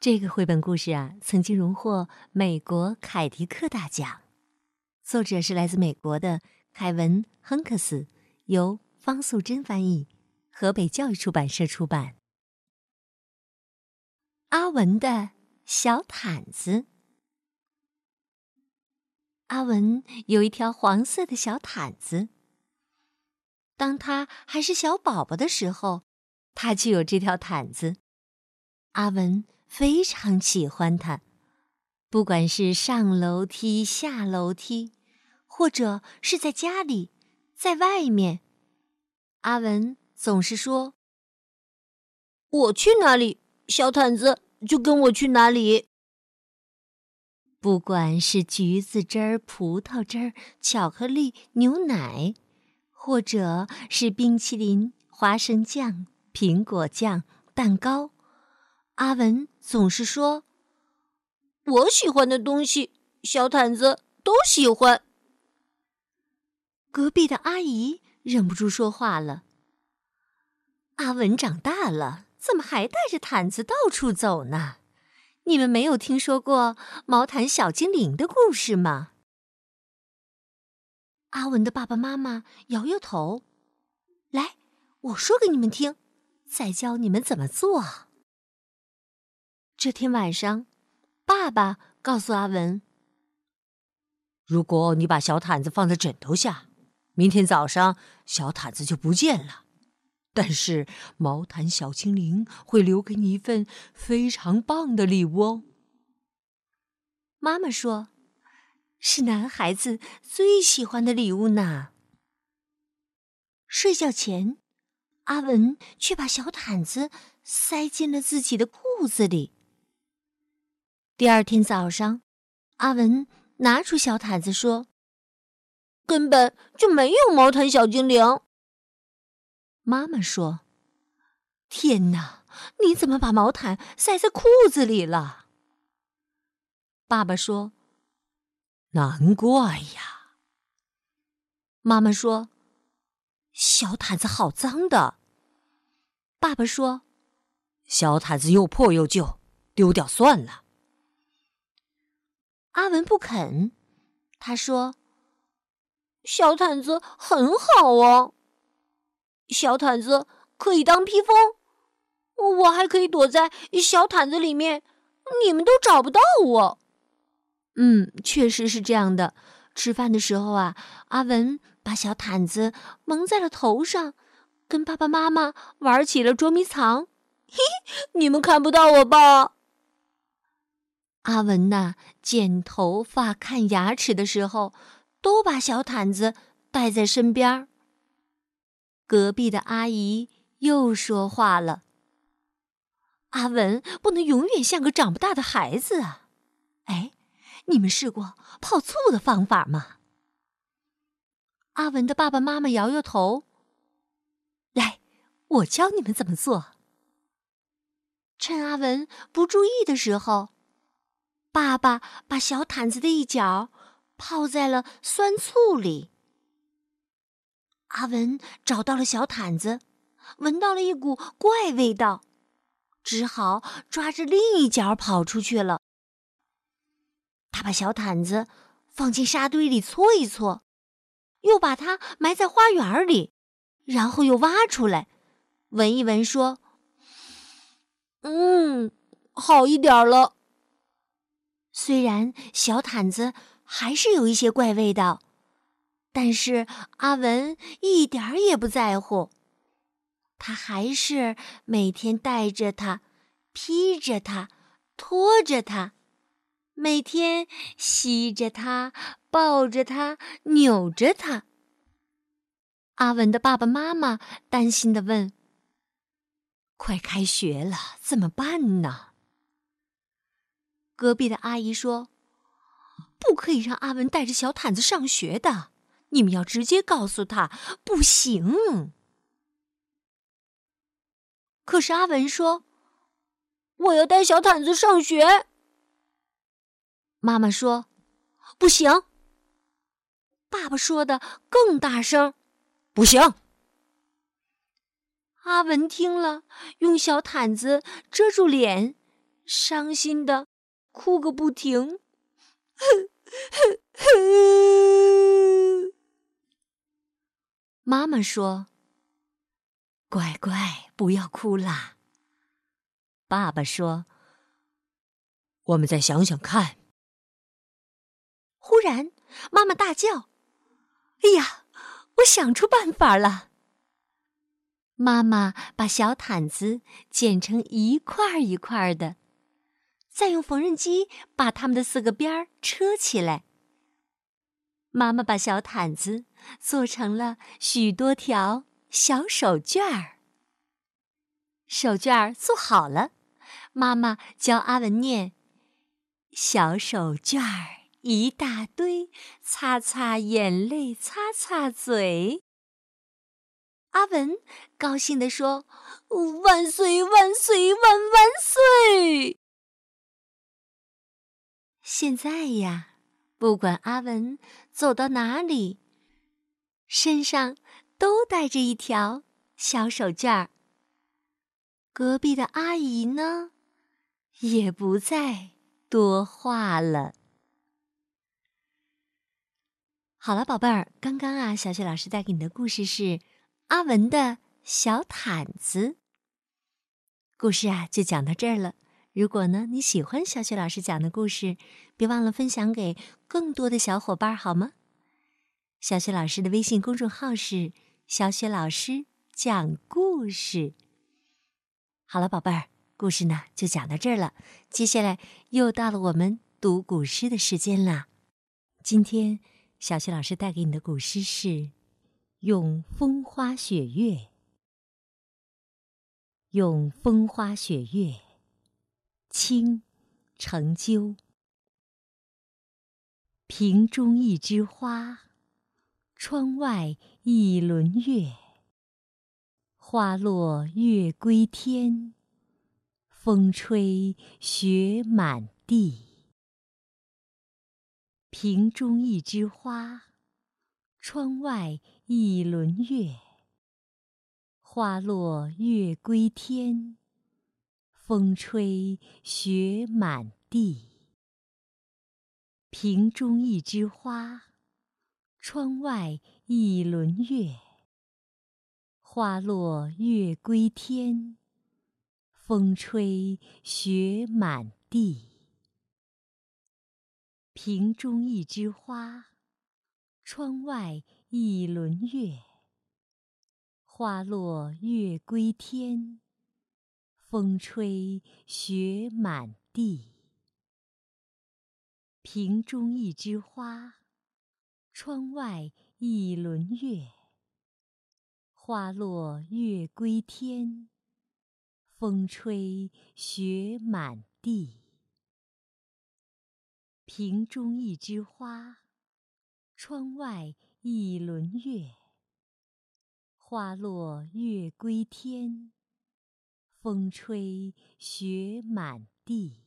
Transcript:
这个绘本故事啊，曾经荣获美国凯迪克大奖，作者是来自美国的凯文·亨克斯，由方素珍翻译，河北教育出版社出版。阿文的小毯子。阿文有一条黄色的小毯子。当他还是小宝宝的时候，他就有这条毯子。阿文。非常喜欢它，不管是上楼梯、下楼梯，或者是在家里、在外面，阿文总是说：“我去哪里，小毯子就跟我去哪里。”不管是橘子汁儿、葡萄汁儿、巧克力、牛奶，或者是冰淇淋、花生酱、苹果酱、蛋糕。阿文总是说：“我喜欢的东西，小毯子都喜欢。”隔壁的阿姨忍不住说话了：“阿文长大了，怎么还带着毯子到处走呢？你们没有听说过毛毯小精灵的故事吗？”阿文的爸爸妈妈摇摇头：“来，我说给你们听，再教你们怎么做。”这天晚上，爸爸告诉阿文：“如果你把小毯子放在枕头下，明天早上小毯子就不见了。但是毛毯小精灵会留给你一份非常棒的礼物哦。”妈妈说：“是男孩子最喜欢的礼物呢。”睡觉前，阿文却把小毯子塞进了自己的裤子里。第二天早上，阿文拿出小毯子说：“根本就没有毛毯小精灵。”妈妈说：“天哪，你怎么把毛毯塞在裤子里了？”爸爸说：“难怪呀。”妈妈说：“小毯子好脏的。”爸爸说：“小毯子又破又旧，丢掉算了。”阿文不肯，他说：“小毯子很好哦，小毯子可以当披风，我还可以躲在小毯子里面，你们都找不到我。”嗯，确实是这样的。吃饭的时候啊，阿文把小毯子蒙在了头上，跟爸爸妈妈玩起了捉迷藏。嘿，你们看不到我吧？阿文呐，剪头发、看牙齿的时候，都把小毯子带在身边。隔壁的阿姨又说话了：“阿文不能永远像个长不大的孩子啊！哎，你们试过泡醋的方法吗？”阿文的爸爸妈妈摇摇头：“来，我教你们怎么做。”趁阿文不注意的时候。爸爸把小毯子的一角泡在了酸醋里。阿文找到了小毯子，闻到了一股怪味道，只好抓着另一角跑出去了。他把小毯子放进沙堆里搓一搓，又把它埋在花园里，然后又挖出来，闻一闻，说：“嗯，好一点了。”虽然小毯子还是有一些怪味道，但是阿文一点儿也不在乎。他还是每天带着它，披着它，拖着它，每天吸着它，抱着它，扭着它。阿文的爸爸妈妈担心的问：“快开学了，怎么办呢？”隔壁的阿姨说：“不可以让阿文带着小毯子上学的，你们要直接告诉他，不行。”可是阿文说：“我要带小毯子上学。”妈妈说：“不行。”爸爸说的更大声：“不行。”阿文听了，用小毯子遮住脸，伤心的哭个不停。妈妈说：“乖乖，不要哭啦。”爸爸说：“我们再想想看。”忽然，妈妈大叫：“哎呀，我想出办法了！”妈妈把小毯子剪成一块一块的，再用缝纫机把它们的四个边儿车起来。妈妈把小毯子做成了许多条小手绢儿。手绢儿做好了，妈妈教阿文念：“小手绢儿一大堆，擦擦眼泪，擦擦嘴。”阿文高兴地说：“万岁万岁万万岁！”现在呀，不管阿文走到哪里，身上都带着一条小手绢儿。隔壁的阿姨呢，也不再多话了。好了，宝贝儿，刚刚啊，小雪老师带给你的故事是。阿文的小毯子故事啊，就讲到这儿了。如果呢你喜欢小雪老师讲的故事，别忘了分享给更多的小伙伴，好吗？小雪老师的微信公众号是“小雪老师讲故事”。好了，宝贝儿，故事呢就讲到这儿了。接下来又到了我们读古诗的时间啦。今天小雪老师带给你的古诗是。用风花雪月，用风花雪月，清，成鸠。瓶中一枝花，窗外一轮月。花落月归天，风吹雪满地。瓶中一枝花，窗外。一轮月，花落月归天，风吹雪满地。瓶中一枝花，窗外一轮月。花落月归天，风吹雪满地。瓶中一枝花，窗外。一轮月，花落月归天，风吹雪满地。瓶中一枝花，窗外一轮月。花落月归天，风吹雪满地。瓶中一枝花，窗外。一轮月，花落月归天，风吹雪满地。